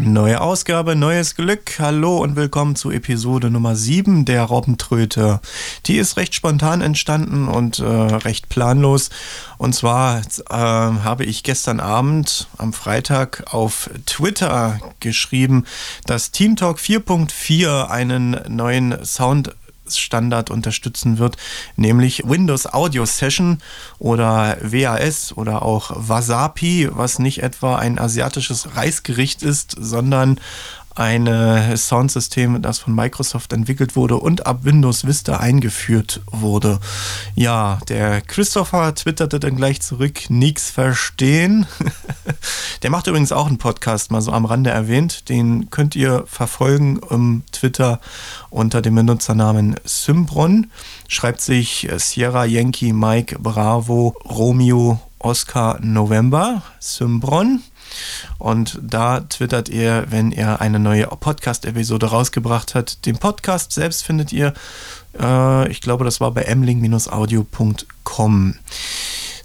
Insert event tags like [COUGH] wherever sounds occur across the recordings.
Neue Ausgabe, neues Glück. Hallo und willkommen zu Episode Nummer 7 der Robbentröte. Die ist recht spontan entstanden und äh, recht planlos. Und zwar äh, habe ich gestern Abend am Freitag auf Twitter geschrieben, dass Team Talk 4.4 einen neuen Sound Standard unterstützen wird, nämlich Windows Audio Session oder WAS oder auch Wasapi, was nicht etwa ein asiatisches Reisgericht ist, sondern ein Soundsystem, das von Microsoft entwickelt wurde und ab Windows Vista eingeführt wurde. Ja, der Christopher twitterte dann gleich zurück, nix verstehen. [LAUGHS] der macht übrigens auch einen Podcast, mal so am Rande erwähnt. Den könnt ihr verfolgen im Twitter unter dem Benutzernamen Symbron. Schreibt sich Sierra Yankee Mike Bravo Romeo Oscar November Symbron. Und da twittert er, wenn er eine neue Podcast-Episode rausgebracht hat. Den Podcast selbst findet ihr, äh, ich glaube, das war bei mling-audio.com.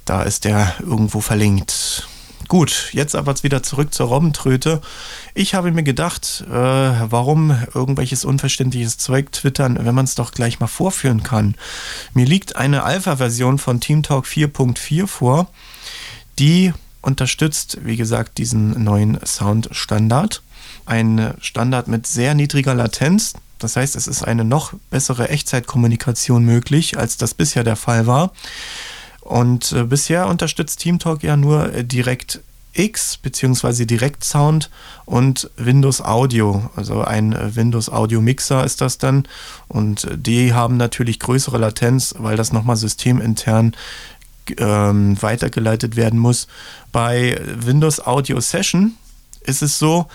Da ist der irgendwo verlinkt. Gut, jetzt aber wieder zurück zur Robbentröte. Ich habe mir gedacht, äh, warum irgendwelches unverständliches Zeug twittern, wenn man es doch gleich mal vorführen kann. Mir liegt eine Alpha-Version von TeamTalk 4.4 vor, die unterstützt, wie gesagt, diesen neuen Sound-Standard. Ein Standard mit sehr niedriger Latenz. Das heißt, es ist eine noch bessere Echtzeitkommunikation möglich, als das bisher der Fall war. Und äh, bisher unterstützt TeamTalk ja nur äh, direkt X bzw. Direct Sound und Windows Audio. Also ein äh, Windows Audio Mixer ist das dann. Und äh, die haben natürlich größere Latenz, weil das nochmal systemintern ähm, weitergeleitet werden muss. Bei Windows Audio Session ist es so,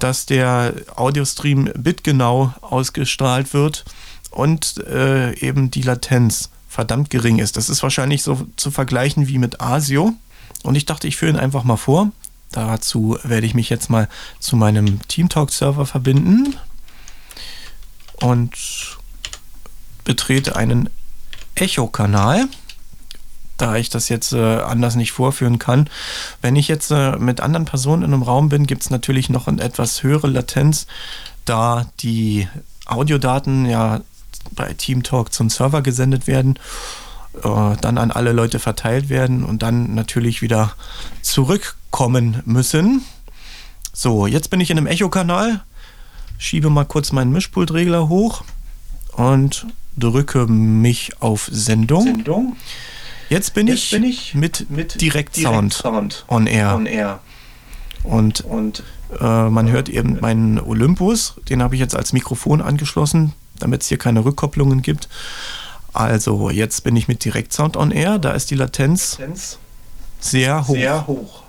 dass der Audiostream bitgenau ausgestrahlt wird und äh, eben die Latenz verdammt gering ist. Das ist wahrscheinlich so zu vergleichen wie mit ASIO. Und ich dachte, ich führe ihn einfach mal vor. Dazu werde ich mich jetzt mal zu meinem TeamTalk-Server verbinden und betrete einen Echo-Kanal da ich das jetzt äh, anders nicht vorführen kann. Wenn ich jetzt äh, mit anderen Personen in einem Raum bin, gibt es natürlich noch eine etwas höhere Latenz, da die Audiodaten ja bei TeamTalk zum Server gesendet werden, äh, dann an alle Leute verteilt werden und dann natürlich wieder zurückkommen müssen. So, jetzt bin ich in einem Echo-Kanal, schiebe mal kurz meinen Mischpultregler hoch und drücke mich auf Sendung. Sendung. Jetzt bin, Jetzt ich, bin ich mit, mit Direct Sound, Sound on, air. on Air. Und, und äh, man hört eben meinen Olympus, den habe ich jetzt als Mikrofon angeschlossen, damit es hier keine Rückkopplungen gibt. Also, jetzt bin ich mit Direct Sound on Air, da ist die Latenz, Latenz sehr hoch. Sehr hoch.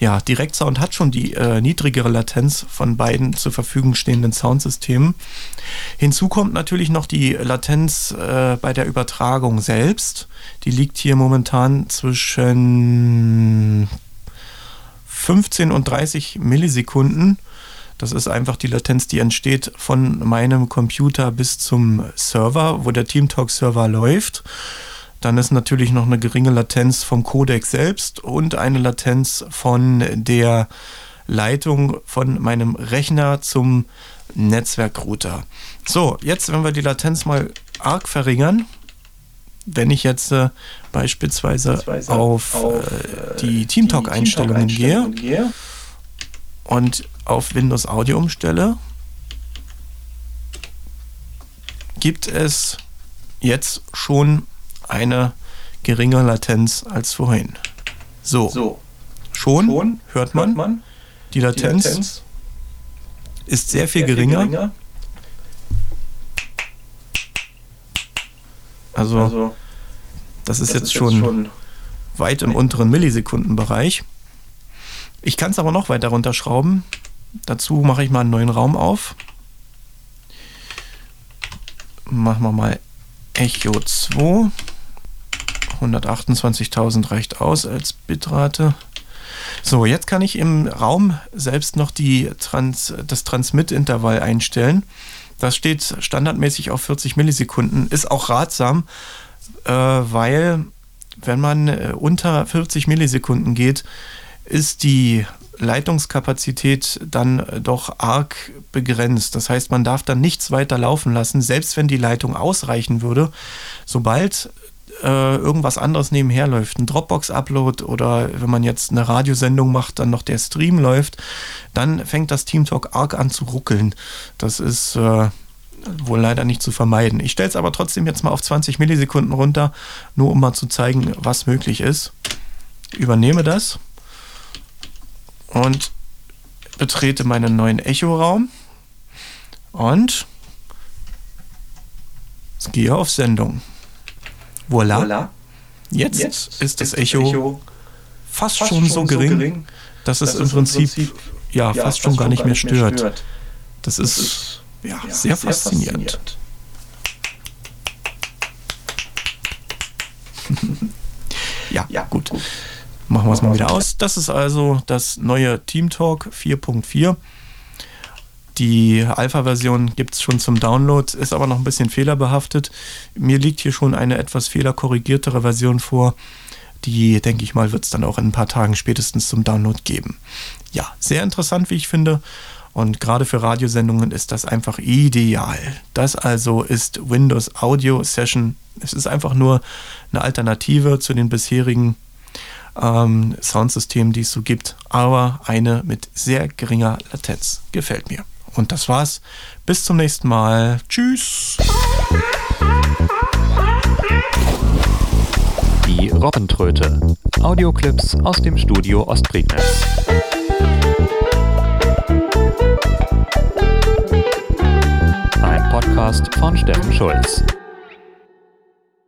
Ja, Direktsound hat schon die äh, niedrigere Latenz von beiden zur Verfügung stehenden Soundsystemen. Hinzu kommt natürlich noch die Latenz äh, bei der Übertragung selbst. Die liegt hier momentan zwischen 15 und 30 Millisekunden. Das ist einfach die Latenz, die entsteht von meinem Computer bis zum Server, wo der TeamTalk-Server läuft. Dann ist natürlich noch eine geringe Latenz vom Codec selbst und eine Latenz von der Leitung von meinem Rechner zum Netzwerkrouter. So, jetzt, wenn wir die Latenz mal arg verringern, wenn ich jetzt äh, beispielsweise auf, auf äh, die TeamTalk-Einstellungen Team gehe, gehe und auf Windows Audio umstelle, gibt es jetzt schon eine geringe Latenz als vorhin. So, so. Schon, schon, hört, man, hört man die, Latenz die Latenz, ist sehr, viel, sehr geringer. viel, geringer. Also, also das ist, das jetzt, ist schon jetzt schon weit im unteren Millisekundenbereich. Ich kann es aber noch weiter runterschrauben. Dazu mache ich mal einen neuen Raum auf. Machen wir mal Echo 2. 128.000 reicht aus als Bitrate. So, jetzt kann ich im Raum selbst noch die Trans das Transmit-Intervall einstellen. Das steht standardmäßig auf 40 Millisekunden, ist auch ratsam, äh, weil wenn man äh, unter 40 Millisekunden geht, ist die Leitungskapazität dann doch arg begrenzt. Das heißt, man darf dann nichts weiter laufen lassen, selbst wenn die Leitung ausreichen würde. Sobald äh, irgendwas anderes nebenher läuft, ein Dropbox-Upload oder wenn man jetzt eine Radiosendung macht, dann noch der Stream läuft, dann fängt das TeamTalk arg an zu ruckeln. Das ist äh, wohl leider nicht zu vermeiden. Ich stelle es aber trotzdem jetzt mal auf 20 Millisekunden runter, nur um mal zu zeigen, was möglich ist. Übernehme das und betrete meinen neuen Echo-Raum und gehe auf Sendung. Voila. Voila. Jetzt, Jetzt, ist das Echo, Echo fast, fast, schon, so, gering, so gering dass, es im Prinzip, Prinzip ja, ja, fast, schon gar nicht mehr stört. stört. Das, das ist, ist ja, ja, sehr, sehr faszinierend. faszinierend. [LAUGHS] ja, ja, gut. gut. Machen wir es mal wieder aus. Das ist also das neue Team Talk 4.4. Die Alpha-Version gibt es schon zum Download, ist aber noch ein bisschen fehlerbehaftet. Mir liegt hier schon eine etwas fehlerkorrigiertere Version vor. Die, denke ich mal, wird es dann auch in ein paar Tagen spätestens zum Download geben. Ja, sehr interessant, wie ich finde. Und gerade für Radiosendungen ist das einfach ideal. Das also ist Windows Audio Session. Es ist einfach nur eine Alternative zu den bisherigen ähm, Soundsystemen, die es so gibt, aber eine mit sehr geringer Latenz. Gefällt mir. Und das war's. Bis zum nächsten Mal. Tschüss. Die Robbentröte. Audioclips aus dem Studio Ostprignitz. Ein Podcast von Steffen Schulz.